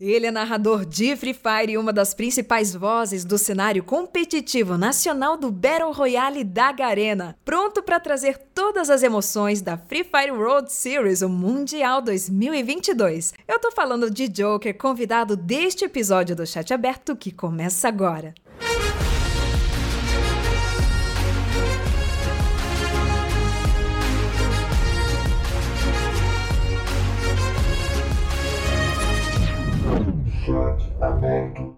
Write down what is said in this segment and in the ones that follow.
Ele é narrador de Free Fire e uma das principais vozes do cenário competitivo nacional do Battle Royale da Garena, pronto para trazer todas as emoções da Free Fire World Series, o Mundial 2022. Eu tô falando de Joker, convidado deste episódio do Chat Aberto que começa agora. avec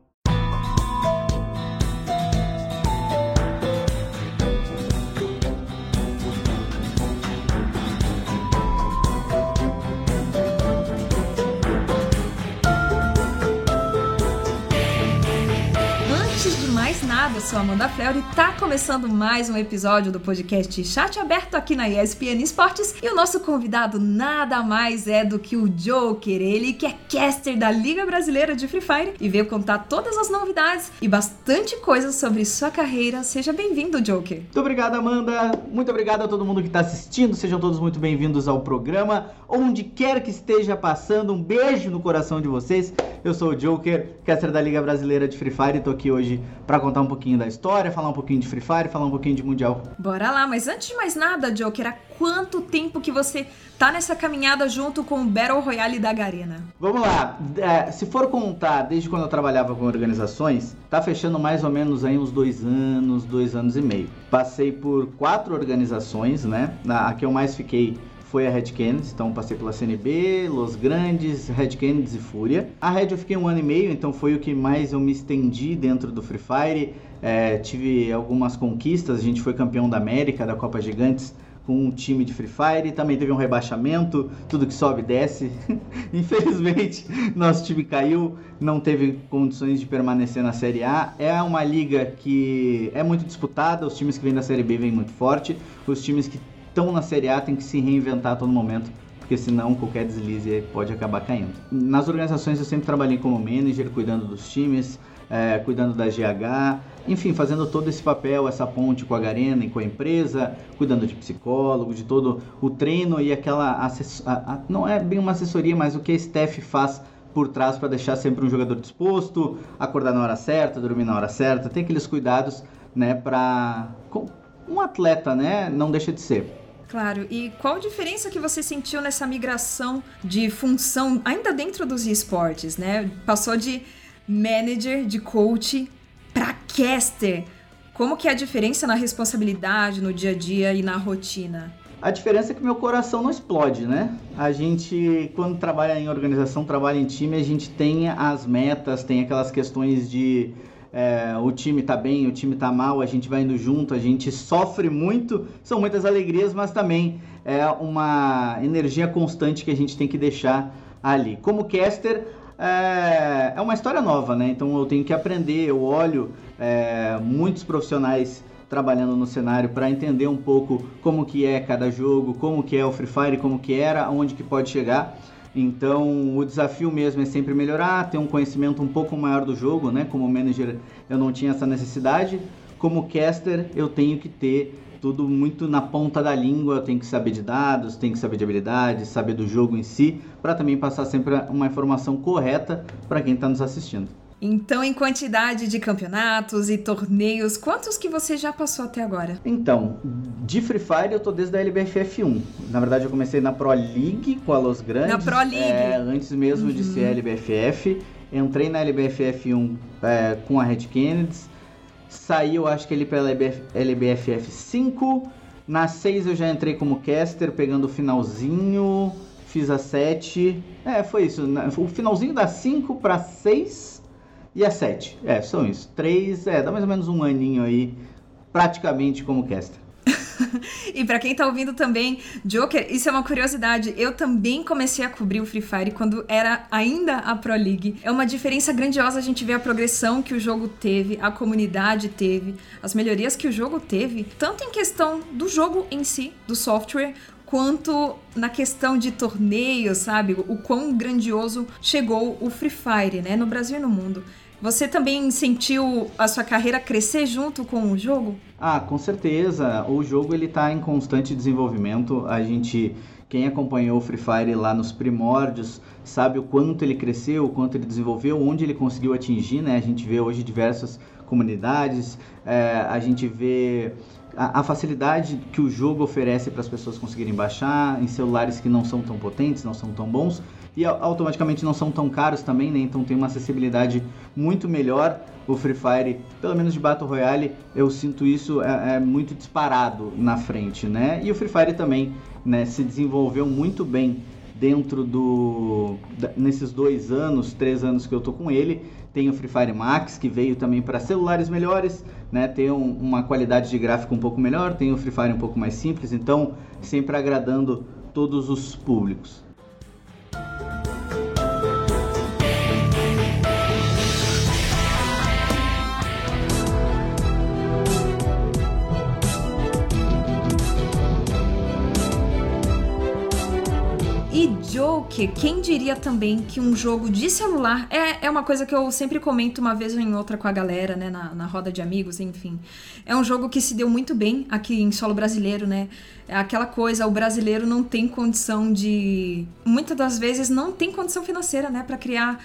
aberto. nada, eu sou Amanda Fleur e tá começando mais um episódio do podcast Chat Aberto aqui na ESPN Esportes e o nosso convidado nada mais é do que o Joker, ele que é caster da Liga Brasileira de Free Fire e veio contar todas as novidades e bastante coisa sobre sua carreira. Seja bem-vindo, Joker. Muito obrigado, Amanda. Muito obrigado a todo mundo que tá assistindo. Sejam todos muito bem-vindos ao programa. Onde quer que esteja passando, um beijo no coração de vocês. Eu sou o Joker, caster da Liga Brasileira de Free Fire e tô aqui hoje para contar um pouquinho da história, falar um pouquinho de Free Fire, falar um pouquinho de Mundial. Bora lá, mas antes de mais nada, Joker, há quanto tempo que você tá nessa caminhada junto com o Battle Royale da Garena? Vamos lá, é, se for contar desde quando eu trabalhava com organizações, tá fechando mais ou menos aí uns dois anos, dois anos e meio. Passei por quatro organizações, né? A que eu mais fiquei foi a Red Kennedy, então passei pela CNB, Los Grandes, Red Kennedy e Fúria. A Red eu fiquei um ano e meio, então foi o que mais eu me estendi dentro do Free Fire. É, tive algumas conquistas, a gente foi campeão da América, da Copa Gigantes, com um time de Free Fire, também teve um rebaixamento, tudo que sobe desce. Infelizmente, nosso time caiu, não teve condições de permanecer na Série A. É uma liga que é muito disputada, os times que vêm da Série B vêm muito forte, os times que estão na Série A têm que se reinventar a todo momento, porque senão qualquer deslize pode acabar caindo. Nas organizações eu sempre trabalhei como manager, cuidando dos times, é, cuidando da GH, enfim, fazendo todo esse papel, essa ponte com a Garena e com a empresa, cuidando de psicólogo, de todo o treino e aquela assessoria, não é bem uma assessoria, mas o que a staff faz por trás para deixar sempre um jogador disposto, acordar na hora certa, dormir na hora certa, tem aqueles cuidados, né, para um atleta, né, não deixa de ser. Claro, e qual a diferença que você sentiu nessa migração de função, ainda dentro dos esportes, né? Passou de manager, de coach, para caster. Como que é a diferença na responsabilidade, no dia a dia e na rotina? A diferença é que meu coração não explode, né? A gente, quando trabalha em organização, trabalha em time, a gente tem as metas, tem aquelas questões de é, o time tá bem, o time tá mal, a gente vai indo junto, a gente sofre muito, são muitas alegrias, mas também é uma energia constante que a gente tem que deixar ali. Como caster, é, é uma história nova, né? Então eu tenho que aprender, eu olho é, muitos profissionais trabalhando no cenário para entender um pouco como que é cada jogo, como que é o Free Fire, como que era, onde que pode chegar. Então, o desafio mesmo é sempre melhorar, ter um conhecimento um pouco maior do jogo, né? Como manager, eu não tinha essa necessidade. Como caster, eu tenho que ter tudo muito na ponta da língua, eu tenho que saber de dados, tenho que saber de habilidades, saber do jogo em si, para também passar sempre uma informação correta para quem está nos assistindo. Então, em quantidade de campeonatos e torneios, quantos que você já passou até agora? Então, de Free Fire eu tô desde a LBFF 1. Na verdade, eu comecei na Pro League com a Los Grandes. Na Pro League? É, antes mesmo uhum. de ser uhum. LBFF. Entrei na LBFF 1 é, com a Red Kennedy. Saí, eu acho que ele pela LBFF 5. Na 6 eu já entrei como caster, pegando o finalzinho. Fiz a 7. É, foi isso. O finalzinho da 5 para 6 e a 7. É, são isso. 3, é, dá mais ou menos um aninho aí, praticamente como caster. e para quem tá ouvindo também, Joker, isso é uma curiosidade. Eu também comecei a cobrir o Free Fire quando era ainda a Pro League. É uma diferença grandiosa a gente ver a progressão que o jogo teve, a comunidade teve, as melhorias que o jogo teve, tanto em questão do jogo em si, do software, quanto na questão de torneios, sabe? O quão grandioso chegou o Free Fire, né? No Brasil e no mundo. Você também sentiu a sua carreira crescer junto com o jogo? Ah, com certeza. O jogo ele está em constante desenvolvimento. A gente Quem acompanhou o Free Fire lá nos primórdios sabe o quanto ele cresceu, o quanto ele desenvolveu, onde ele conseguiu atingir, né? A gente vê hoje diversas comunidades, é, a gente vê a, facilidade que o jogo oferece para as pessoas conseguirem baixar em celulares que não são tão potentes, não são tão bons e automaticamente não são tão caros também, né? Então tem uma acessibilidade muito melhor. O Free Fire, pelo menos de Battle Royale, eu sinto isso é, é muito disparado na frente, né? E o Free Fire também, né, se desenvolveu muito bem dentro do nesses dois anos, três anos que eu tô com ele. Tem o Free Fire Max que veio também para celulares melhores, né? Tem um, uma qualidade de gráfico um pouco melhor, tem o Free Fire um pouco mais simples, então sempre agradando todos os públicos. Joker, quem diria também que um jogo de celular é, é uma coisa que eu sempre comento uma vez ou em outra com a galera, né, na, na roda de amigos, enfim. É um jogo que se deu muito bem aqui em solo brasileiro, né? É aquela coisa, o brasileiro não tem condição de. Muitas das vezes não tem condição financeira, né, para criar,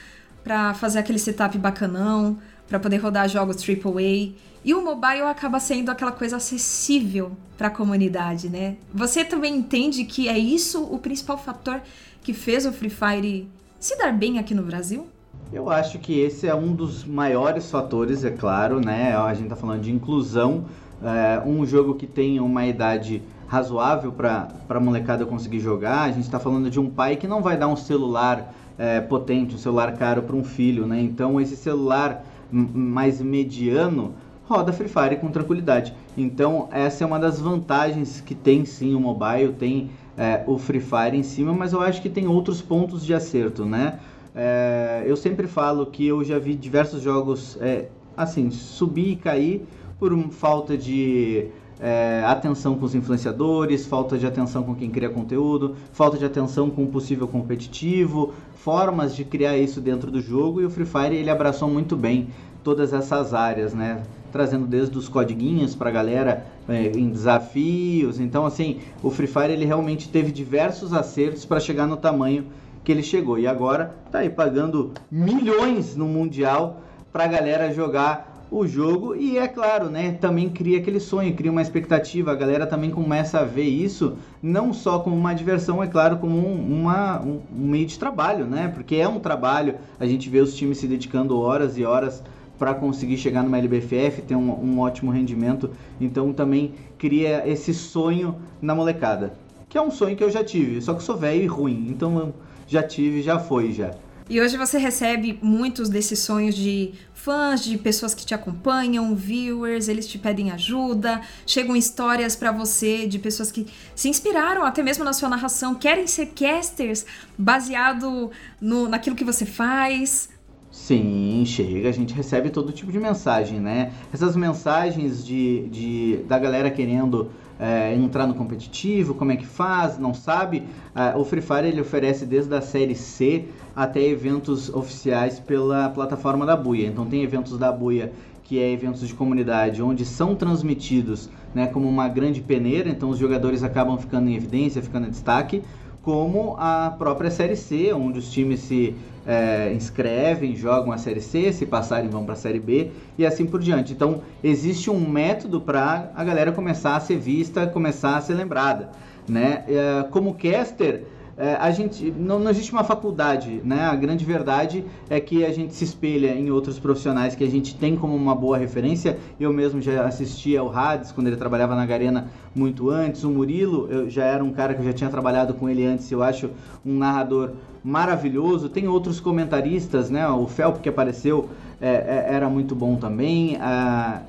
para fazer aquele setup bacanão, para poder rodar jogos AAA. E o mobile acaba sendo aquela coisa acessível para a comunidade, né? Você também entende que é isso o principal fator que fez o Free Fire se dar bem aqui no Brasil? Eu acho que esse é um dos maiores fatores, é claro, né? A gente tá falando de inclusão, é, um jogo que tem uma idade razoável para a molecada conseguir jogar. A gente está falando de um pai que não vai dar um celular é, potente, um celular caro para um filho, né? Então esse celular mais mediano roda Free Fire com tranquilidade. Então essa é uma das vantagens que tem sim o mobile, tem é, o Free Fire em cima, mas eu acho que tem outros pontos de acerto, né? É, eu sempre falo que eu já vi diversos jogos, é, assim, subir e cair por falta de é, atenção com os influenciadores, falta de atenção com quem cria conteúdo, falta de atenção com o possível competitivo, formas de criar isso dentro do jogo e o Free Fire ele abraçou muito bem todas essas áreas, né? Trazendo desde os codiguinhos para a galera é, em desafios. Então, assim, o Free Fire ele realmente teve diversos acertos para chegar no tamanho que ele chegou. E agora tá aí pagando milhões no Mundial para a galera jogar o jogo e é claro, né, também cria aquele sonho, cria uma expectativa, a galera também começa a ver isso não só como uma diversão, é claro, como um, uma, um, um meio de trabalho, né, porque é um trabalho, a gente vê os times se dedicando horas e horas para conseguir chegar numa LBFF, ter um, um ótimo rendimento. Então também cria esse sonho na molecada. Que é um sonho que eu já tive, só que sou velho e ruim. Então já tive, já foi já. E hoje você recebe muitos desses sonhos de fãs, de pessoas que te acompanham, viewers, eles te pedem ajuda, chegam histórias para você de pessoas que se inspiraram até mesmo na sua narração, querem ser casters baseado no, naquilo que você faz. Sim, chega, a gente recebe todo tipo de mensagem, né? Essas mensagens de, de da galera querendo é, entrar no competitivo, como é que faz, não sabe. É, o Free Fire ele oferece desde a série C até eventos oficiais pela plataforma da Buia. Então tem eventos da Buia que é eventos de comunidade onde são transmitidos né, como uma grande peneira, então os jogadores acabam ficando em evidência, ficando em destaque como a própria Série C, onde os times se é, inscrevem, jogam a Série C, se passarem vão para a Série B e assim por diante. Então, existe um método para a galera começar a ser vista, começar a ser lembrada. Né? É, como caster, é, a gente não, não, existe uma faculdade, né? A grande verdade é que a gente se espelha em outros profissionais que a gente tem como uma boa referência. Eu mesmo já assisti ao Hades quando ele trabalhava na Garena muito antes. O Murilo, eu já era um cara que eu já tinha trabalhado com ele antes. Eu acho um narrador maravilhoso. Tem outros comentaristas, né? O Felp que apareceu é, é, era muito bom também. Ah,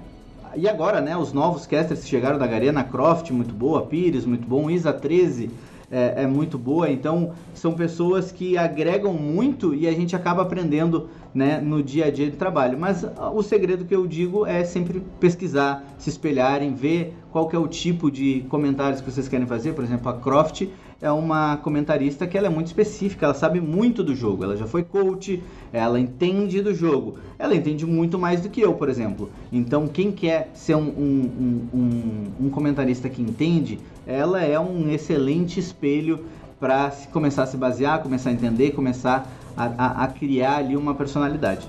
e agora, né? Os novos casters que chegaram da Garena, Croft muito boa, Pires muito bom, Isa 13 é, é, muito boa. Então, são pessoas que agregam muito e a gente acaba aprendendo né, no dia a dia de trabalho. Mas ah, o segredo que eu digo é sempre pesquisar, se espelharem, ver qual que é o tipo de comentários que vocês querem fazer. Por exemplo, a Croft é uma comentarista que ela é muito específica, ela sabe muito do jogo, ela já foi coach, ela entende do jogo, ela entende muito mais do que eu, por exemplo. Então, quem quer ser um, um, um, um comentarista que entende, ela é um excelente espelho para começar a se basear, começar a entender, começar a, a, a criar ali uma personalidade.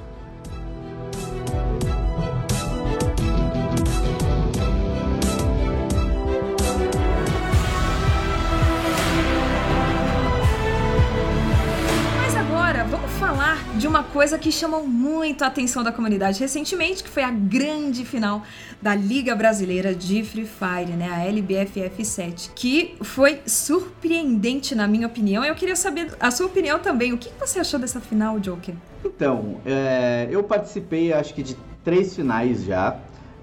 Coisa que chamou muito a atenção da comunidade recentemente, que foi a grande final da Liga Brasileira de Free Fire, né, a LBFF 7, que foi surpreendente na minha opinião. Eu queria saber a sua opinião também. O que você achou dessa final, Joker? Então, é, eu participei, acho que de três finais já.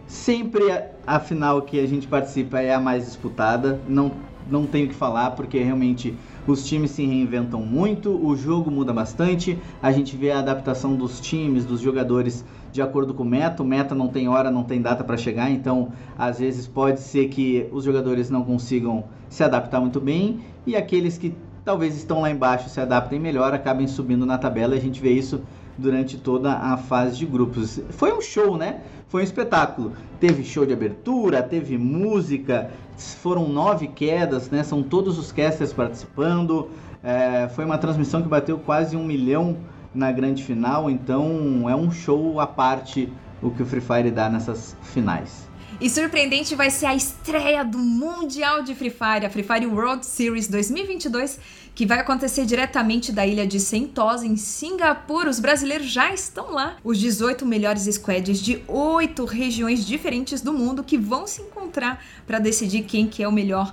Sempre a, a final que a gente participa é a mais disputada. Não, não tenho que falar, porque realmente os times se reinventam muito, o jogo muda bastante, a gente vê a adaptação dos times, dos jogadores de acordo com o meta. O meta não tem hora, não tem data para chegar, então às vezes pode ser que os jogadores não consigam se adaptar muito bem e aqueles que talvez estão lá embaixo se adaptem melhor, acabem subindo na tabela. A gente vê isso durante toda a fase de grupos. Foi um show, né? Foi um espetáculo. Teve show de abertura, teve música, foram nove quedas, né? São todos os casters participando. É, foi uma transmissão que bateu quase um milhão na grande final, então é um show à parte o que o Free Fire dá nessas finais. E surpreendente vai ser a estreia do Mundial de Free Fire, a Free Fire World Series 2022, que vai acontecer diretamente da ilha de Sentosa, em Singapura. Os brasileiros já estão lá. Os 18 melhores squads de oito regiões diferentes do mundo que vão se encontrar para decidir quem que é o melhor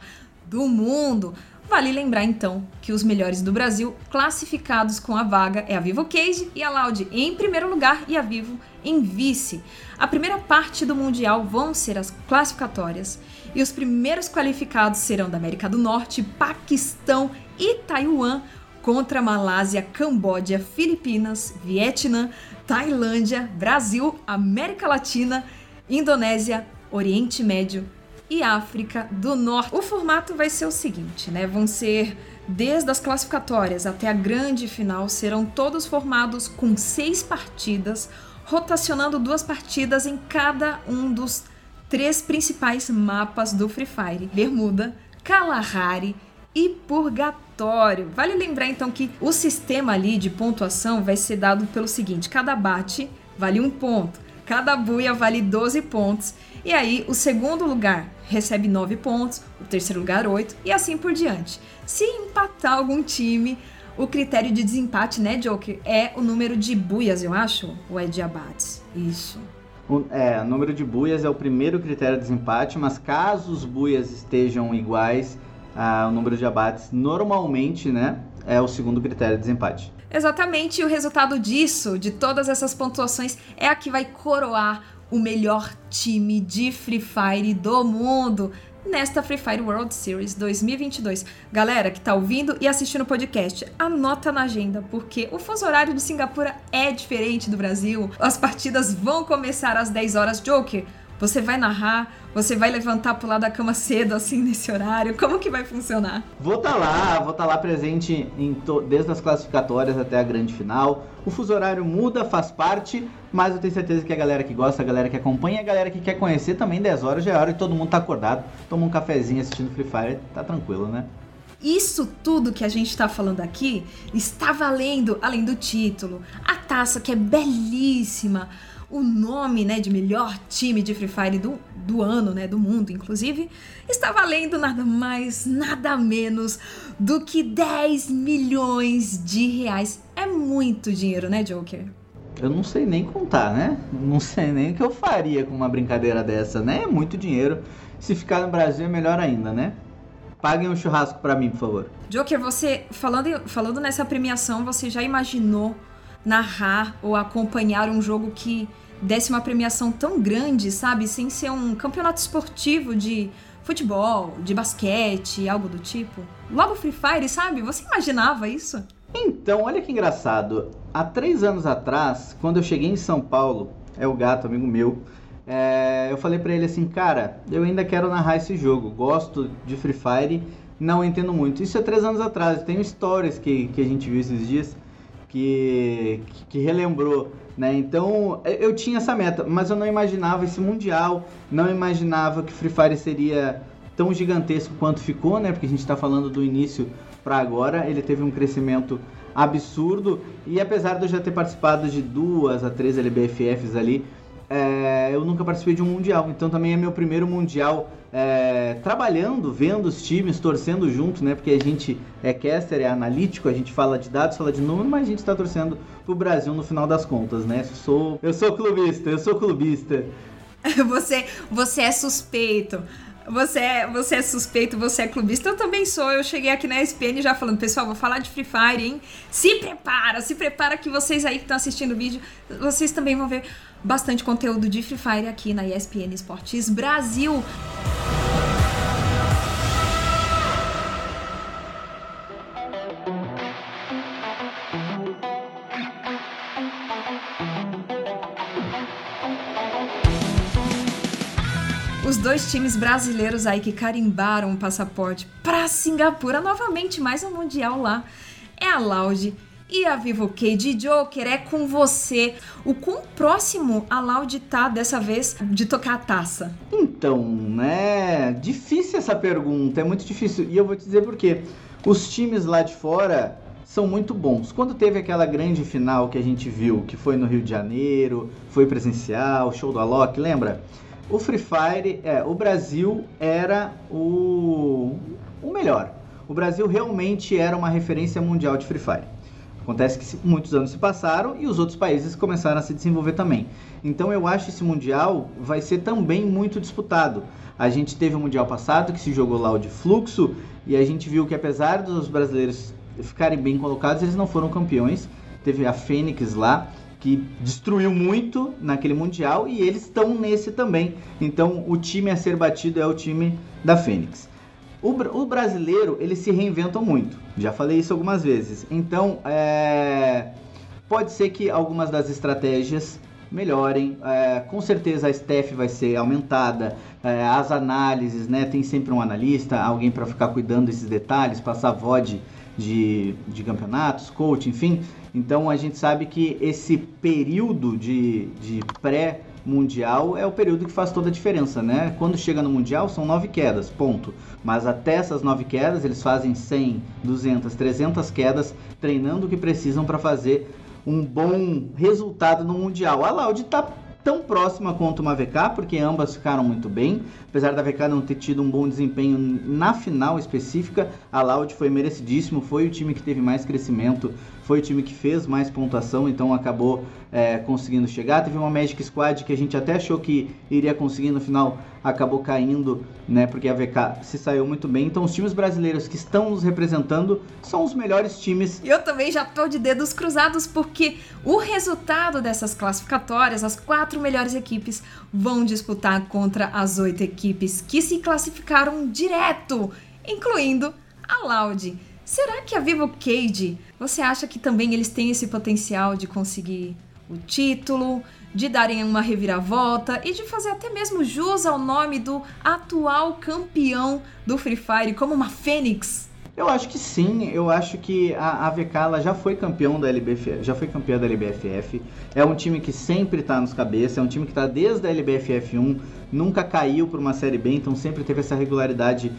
do mundo. Vale lembrar então que os melhores do Brasil classificados com a vaga é a Vivo Cage e a Loud em primeiro lugar e a Vivo em vice. A primeira parte do Mundial vão ser as classificatórias e os primeiros qualificados serão da América do Norte, Paquistão e Taiwan contra Malásia, Camboja, Filipinas, Vietnã, Tailândia, Brasil, América Latina, Indonésia, Oriente Médio e África do Norte. O formato vai ser o seguinte, né? Vão ser desde as classificatórias até a grande final serão todos formados com seis partidas, rotacionando duas partidas em cada um dos três principais mapas do Free Fire: Bermuda, Kalahari e Purgatório. Vale lembrar então que o sistema ali de pontuação vai ser dado pelo seguinte: cada bate vale um ponto, cada buia vale 12 pontos e aí, o segundo lugar recebe 9 pontos, o terceiro lugar 8 e assim por diante. Se empatar algum time, o critério de desempate, né, Joker, é o número de buias, eu acho, ou é de abates? Isso. O, é, o número de buias é o primeiro critério de desempate, mas caso os buias estejam iguais, ah, o número de abates normalmente, né, é o segundo critério de desempate. Exatamente, o resultado disso, de todas essas pontuações, é a que vai coroar o melhor time de Free Fire do mundo nesta Free Fire World Series 2022. Galera que tá ouvindo e assistindo o podcast, anota na agenda, porque o fuso horário de Singapura é diferente do Brasil. As partidas vão começar às 10 horas. Joker, você vai narrar? Você vai levantar pular da cama cedo, assim, nesse horário? Como que vai funcionar? Vou estar tá lá, vou estar tá lá presente em desde as classificatórias até a grande final. O fuso horário muda, faz parte, mas eu tenho certeza que a galera que gosta, a galera que acompanha, a galera que quer conhecer também 10 horas já é hora e todo mundo tá acordado, toma um cafezinho assistindo Free Fire, tá tranquilo, né? Isso tudo que a gente está falando aqui está valendo, além do título, a taça que é belíssima, o nome né, de melhor time de Free Fire do, do ano, né, do mundo, inclusive, está valendo nada mais, nada menos do que 10 milhões de reais. É muito dinheiro, né, Joker? Eu não sei nem contar, né? Não sei nem o que eu faria com uma brincadeira dessa, né? É muito dinheiro. Se ficar no Brasil é melhor ainda, né? Paguem um churrasco para mim, por favor. Joker, você falando, falando nessa premiação, você já imaginou narrar ou acompanhar um jogo que desse uma premiação tão grande, sabe? Sem ser um campeonato esportivo de futebol, de basquete, algo do tipo. Logo Free Fire, sabe? Você imaginava isso? Então, olha que engraçado. Há três anos atrás, quando eu cheguei em São Paulo, é o gato, amigo meu, é, eu falei para ele assim, cara, eu ainda quero narrar esse jogo, gosto de Free Fire, não entendo muito. Isso é três anos atrás, tem stories que, que a gente viu esses dias que, que relembrou né? Então eu tinha essa meta, mas eu não imaginava esse mundial, não imaginava que Free Fire seria tão gigantesco quanto ficou, né? Porque a gente está falando do início para agora, ele teve um crescimento absurdo. E apesar de eu já ter participado de duas a três LBFFs ali, é, eu nunca participei de um mundial. Então também é meu primeiro mundial é, trabalhando, vendo os times, torcendo junto, né? Porque a gente é caster, é analítico, a gente fala de dados, fala de número, mas a gente está torcendo pro Brasil no final das contas, né? Eu sou, eu sou clubista, eu sou clubista. você, você é suspeito. Você é, você é suspeito, você é clubista, eu também sou. Eu cheguei aqui na ESPN já falando, pessoal, vou falar de Free Fire, hein? Se prepara, se prepara que vocês aí que estão assistindo o vídeo, vocês também vão ver bastante conteúdo de Free Fire aqui na ESPN Esportes Brasil. os dois times brasileiros aí que carimbaram o passaporte para Singapura novamente, mais um mundial lá. É a Loud e a Vivo de Joker é com você. O quão próximo a Loud tá dessa vez de tocar a taça? Então, né? Difícil essa pergunta, é muito difícil. E eu vou te dizer por quê. Os times lá de fora são muito bons. Quando teve aquela grande final que a gente viu, que foi no Rio de Janeiro, foi presencial, show do Alok, lembra? O Free Fire, é, o Brasil era o, o melhor. O Brasil realmente era uma referência mundial de Free Fire. Acontece que muitos anos se passaram e os outros países começaram a se desenvolver também. Então eu acho que esse mundial vai ser também muito disputado. A gente teve o mundial passado que se jogou lá o de fluxo e a gente viu que apesar dos brasileiros ficarem bem colocados, eles não foram campeões. Teve a Fênix lá que destruiu muito naquele mundial e eles estão nesse também. Então o time a ser batido é o time da Fênix. O, o brasileiro eles se reinventam muito. Já falei isso algumas vezes. Então é, pode ser que algumas das estratégias melhorem. É, com certeza a staff vai ser aumentada, é, as análises, né? Tem sempre um analista, alguém para ficar cuidando desses detalhes, passar VOD de, de campeonatos, coach, enfim. Então a gente sabe que esse período de, de pré mundial é o período que faz toda a diferença, né? Quando chega no mundial são nove quedas, ponto. Mas até essas nove quedas eles fazem 100, 200, 300 quedas, treinando o que precisam para fazer um bom resultado no mundial. A Laude está tão próxima quanto uma VK, porque ambas ficaram muito bem. Apesar da VK não ter tido um bom desempenho na final específica, a Loud foi merecidíssimo, foi o time que teve mais crescimento, foi o time que fez mais pontuação, então acabou é, conseguindo chegar. Teve uma Magic Squad que a gente até achou que iria conseguir no final, acabou caindo, né? Porque a VK se saiu muito bem. Então os times brasileiros que estão nos representando são os melhores times. Eu também já tô de dedos cruzados porque o resultado dessas classificatórias, as quatro melhores equipes vão disputar contra as oito equipes que se classificaram direto, incluindo a Loud. Será que a Vivo Cage, você acha que também eles têm esse potencial de conseguir o título, de darem uma reviravolta e de fazer até mesmo jus ao nome do atual campeão do Free Fire como uma Fênix? Eu acho que sim, eu acho que a AVK ela já foi campeão da LBFF, já foi campeã da LBFF. É um time que sempre está nos cabeças, é um time que está desde a LBFF 1, nunca caiu para uma série B, então sempre teve essa regularidade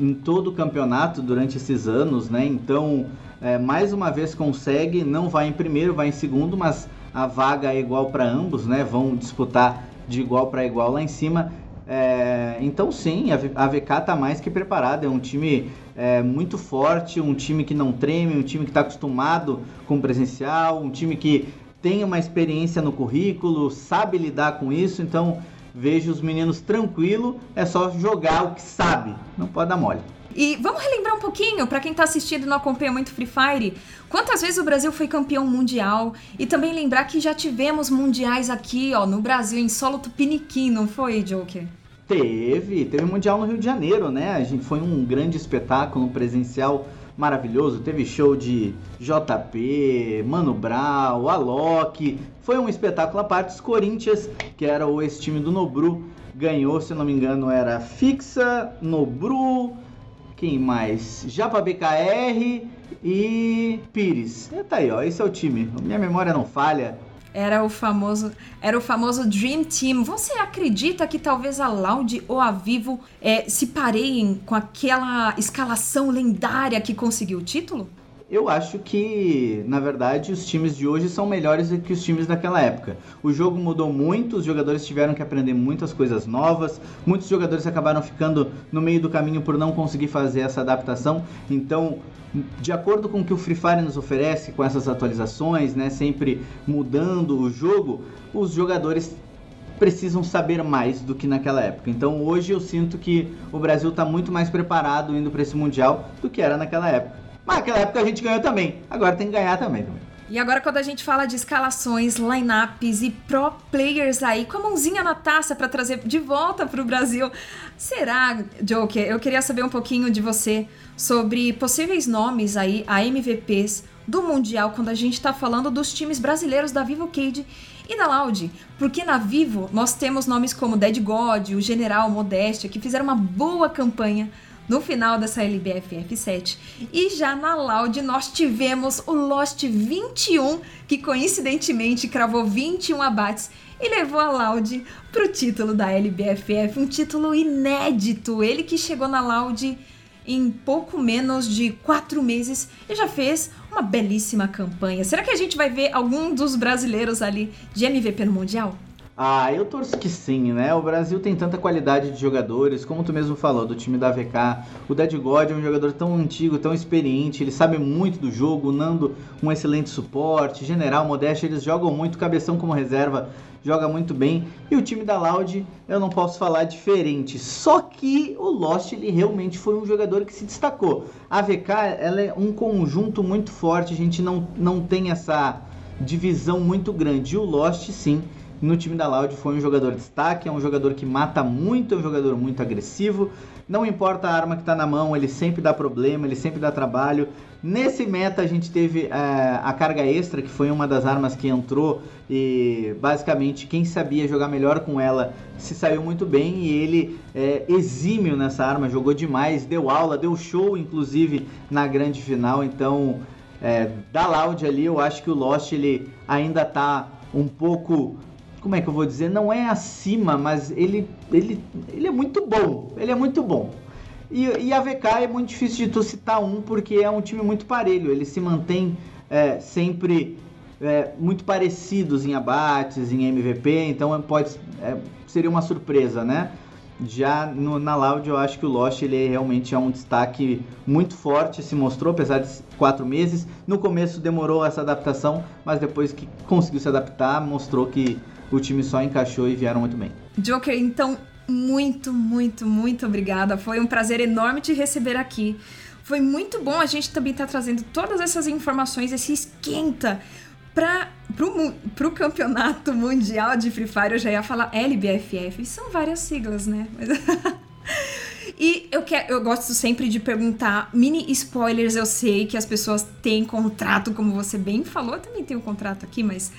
em todo o campeonato durante esses anos, né? Então, é, mais uma vez consegue, não vai em primeiro, vai em segundo, mas a vaga é igual para ambos, né? Vão disputar de igual para igual lá em cima. É, então sim, a VK está mais que preparada. É um time é, muito forte, um time que não treme, um time que está acostumado com presencial, um time que tem uma experiência no currículo, sabe lidar com isso. Então vejo os meninos tranquilo, é só jogar o que sabe, não pode dar mole. E vamos relembrar um pouquinho, para quem está assistindo e não acompanha muito Free Fire, quantas vezes o Brasil foi campeão mundial? E também lembrar que já tivemos mundiais aqui, ó, no Brasil, em solo tupiniquim, não foi, Joker? Teve, teve mundial no Rio de Janeiro, né? A gente foi um grande espetáculo presencial maravilhoso. Teve show de JP, Mano Brown, Alok. Foi um espetáculo à parte. Os Corinthians, que era o ex-time do Nobru, ganhou, se não me engano, era Fixa, Nobru, quem mais? Japa BKR e Pires. E tá aí, ó. Esse é o time. Minha memória não falha. Era o famoso, era o famoso Dream Team. Você acredita que talvez a Loud ou a Vivo é, se pareiem com aquela escalação lendária que conseguiu o título? Eu acho que, na verdade, os times de hoje são melhores do que os times daquela época. O jogo mudou muito, os jogadores tiveram que aprender muitas coisas novas, muitos jogadores acabaram ficando no meio do caminho por não conseguir fazer essa adaptação. Então, de acordo com o que o Free Fire nos oferece, com essas atualizações, né, sempre mudando o jogo, os jogadores precisam saber mais do que naquela época. Então hoje eu sinto que o Brasil está muito mais preparado indo para esse mundial do que era naquela época. Mas naquela época a gente ganhou também. Agora tem que ganhar também. E agora, quando a gente fala de escalações, lineups e pro players aí, com a mãozinha na taça para trazer de volta para o Brasil, será, Joker? Eu queria saber um pouquinho de você sobre possíveis nomes aí, a MVPs do Mundial, quando a gente está falando dos times brasileiros da Vivo Cage e da Loud. Porque na Vivo nós temos nomes como Dead God, o General Modéstia, que fizeram uma boa campanha no final dessa LBFF 7. E já na Loud nós tivemos o Lost 21, que coincidentemente cravou 21 abates e levou a Loud pro título da LBFF, um título inédito. Ele que chegou na Loud em pouco menos de quatro meses e já fez uma belíssima campanha. Será que a gente vai ver algum dos brasileiros ali de MVP no Mundial? Ah, eu torço que sim, né? O Brasil tem tanta qualidade de jogadores, como tu mesmo falou, do time da VK. O Dead God é um jogador tão antigo, tão experiente, ele sabe muito do jogo, o Nando, um excelente suporte, General, Modeste, eles jogam muito, Cabeção como reserva, joga muito bem. E o time da Loud, eu não posso falar diferente. Só que o Lost, ele realmente foi um jogador que se destacou. A VK, ela é um conjunto muito forte, a gente não, não tem essa divisão muito grande. E o Lost, sim, no time da Loud foi um jogador de destaque, é um jogador que mata muito, é um jogador muito agressivo. Não importa a arma que está na mão, ele sempre dá problema, ele sempre dá trabalho. Nesse meta a gente teve é, a carga extra, que foi uma das armas que entrou e basicamente quem sabia jogar melhor com ela se saiu muito bem e ele é exímio nessa arma, jogou demais, deu aula, deu show inclusive na grande final. Então, é, da Loud ali, eu acho que o Lost ele ainda está um pouco como é que eu vou dizer, não é acima, mas ele, ele, ele é muito bom. Ele é muito bom. E, e a VK é muito difícil de tu citar um, porque é um time muito parelho. Ele se mantém é, sempre é, muito parecidos em abates, em MVP, então é, pode, é, seria uma surpresa, né? Já no, na Loud eu acho que o Lost ele realmente é um destaque muito forte, se mostrou, apesar de quatro meses. No começo demorou essa adaptação, mas depois que conseguiu se adaptar, mostrou que o time só encaixou e vieram muito bem. Joker, então, muito, muito, muito obrigada. Foi um prazer enorme te receber aqui. Foi muito bom a gente também estar tá trazendo todas essas informações, esse esquenta para pro, pro campeonato mundial de Free Fire. Eu já ia falar LBFF, são várias siglas, né? E eu, quero, eu gosto sempre de perguntar mini spoilers. Eu sei que as pessoas têm contrato, como você bem falou, eu também tenho um contrato aqui, mas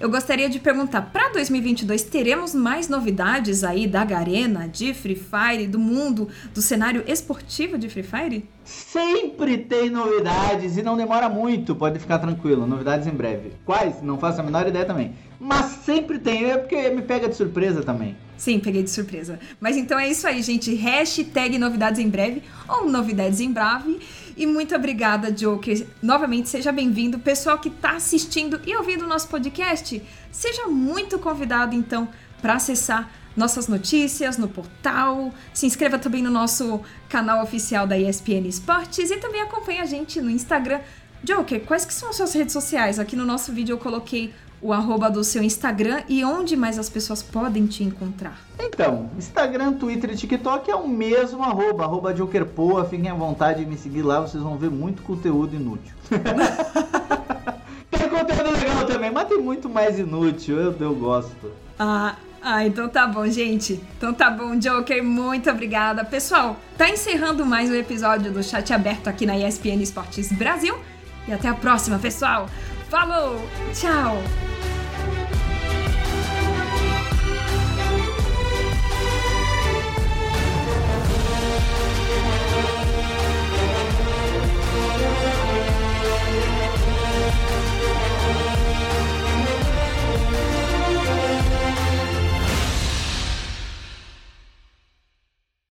eu gostaria de perguntar, para 2022 teremos mais novidades aí da Garena, de Free Fire, do mundo, do cenário esportivo de Free Fire? Sempre tem novidades e não demora muito, pode ficar tranquilo. Novidades em breve. Quais? Não faço a menor ideia também. Mas sempre tem, é porque me pega de surpresa também. Sim, peguei de surpresa. Mas então é isso aí, gente. Hashtag novidades em breve ou novidades em breve. E muito obrigada, Joker. Novamente, seja bem-vindo. Pessoal que está assistindo e ouvindo o nosso podcast, seja muito convidado, então, para acessar nossas notícias no portal. Se inscreva também no nosso canal oficial da ESPN Esportes e também acompanhe a gente no Instagram. Joker, quais que são as suas redes sociais? Aqui no nosso vídeo eu coloquei o arroba do seu Instagram e onde mais as pessoas podem te encontrar? Então, Instagram, Twitter e TikTok é o mesmo arroba, arroba Jokerpoa. Fiquem à vontade de me seguir lá, vocês vão ver muito conteúdo inútil. tem conteúdo legal também, mas tem muito mais inútil, eu, eu gosto. Ah, ah, então tá bom, gente. Então tá bom, Joker, muito obrigada. Pessoal, tá encerrando mais um episódio do Chat Aberto aqui na ESPN Esportes Brasil. E até a próxima, pessoal. Falou, tchau!